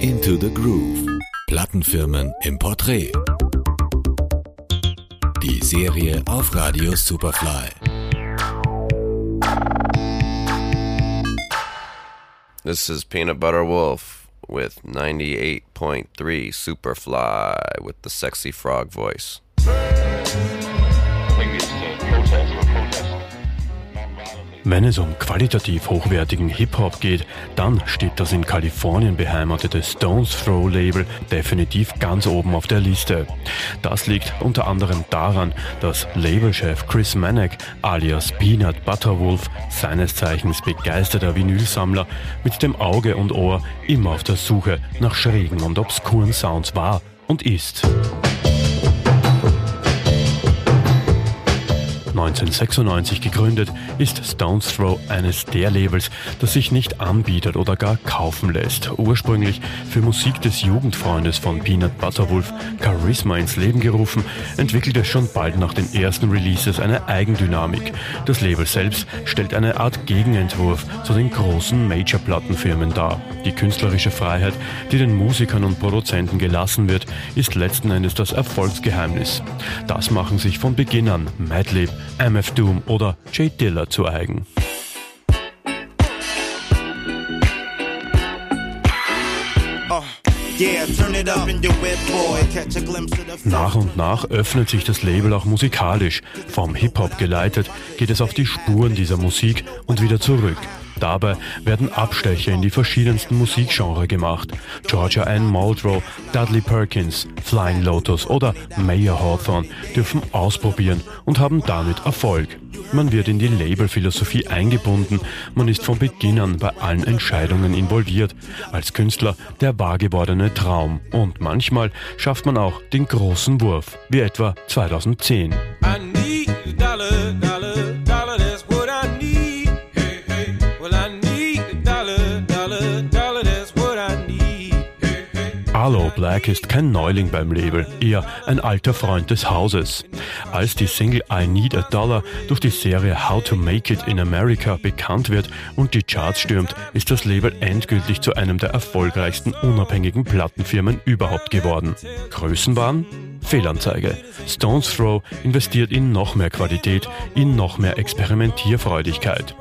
Into the Groove. Plattenfirmen im Porträt. Die Serie auf Radio Superfly. This is Peanut Butter Wolf with 98.3 Superfly with the sexy frog voice. Wenn es um qualitativ hochwertigen Hip-Hop geht, dann steht das in Kalifornien beheimatete Stones Throw Label definitiv ganz oben auf der Liste. Das liegt unter anderem daran, dass Labelchef Chris Manek alias Peanut Butterwolf, seines Zeichens begeisterter Vinylsammler, mit dem Auge und Ohr immer auf der Suche nach schrägen und obskuren Sounds war und ist. 1996 gegründet, ist Stones Throw eines der Labels, das sich nicht anbietet oder gar kaufen lässt. Ursprünglich für Musik des Jugendfreundes von Peanut Butterwolf Charisma ins Leben gerufen, entwickelt es schon bald nach den ersten Releases eine Eigendynamik. Das Label selbst stellt eine Art Gegenentwurf zu den großen Major-Plattenfirmen dar. Die künstlerische Freiheit, die den Musikern und Produzenten gelassen wird, ist letzten Endes das Erfolgsgeheimnis. Das machen sich von Beginn an Madlib, MF Doom oder Jay Diller zu eigen. Nach und nach öffnet sich das Label auch musikalisch. Vom Hip-Hop geleitet geht es auf die Spuren dieser Musik und wieder zurück. Dabei werden Abstecher in die verschiedensten Musikgenre gemacht. Georgia Ann Muldrow, Dudley Perkins, Flying Lotus oder Mayer Hawthorne dürfen ausprobieren und haben damit Erfolg. Man wird in die Labelphilosophie eingebunden, man ist von Beginn an bei allen Entscheidungen involviert. Als Künstler der wahrgewordene Traum und manchmal schafft man auch den großen Wurf, wie etwa 2010. Black ist kein Neuling beim Label, eher ein alter Freund des Hauses. Als die Single I Need a Dollar durch die Serie How to Make It in America bekannt wird und die Charts stürmt, ist das Label endgültig zu einem der erfolgreichsten unabhängigen Plattenfirmen überhaupt geworden. Größenwahn? Fehlanzeige. Stones Throw investiert in noch mehr Qualität, in noch mehr Experimentierfreudigkeit.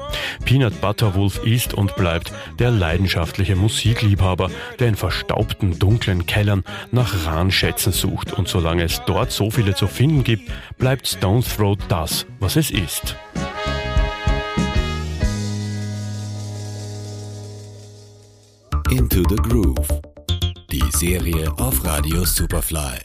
Peanut Butter Wolf ist und bleibt der leidenschaftliche Musikliebhaber, der in verstaubten, dunklen Kellern nach Ranschätzen sucht. Und solange es dort so viele zu finden gibt, bleibt Stones Throw das, was es ist. Into the Groove. Die Serie auf Radio Superfly.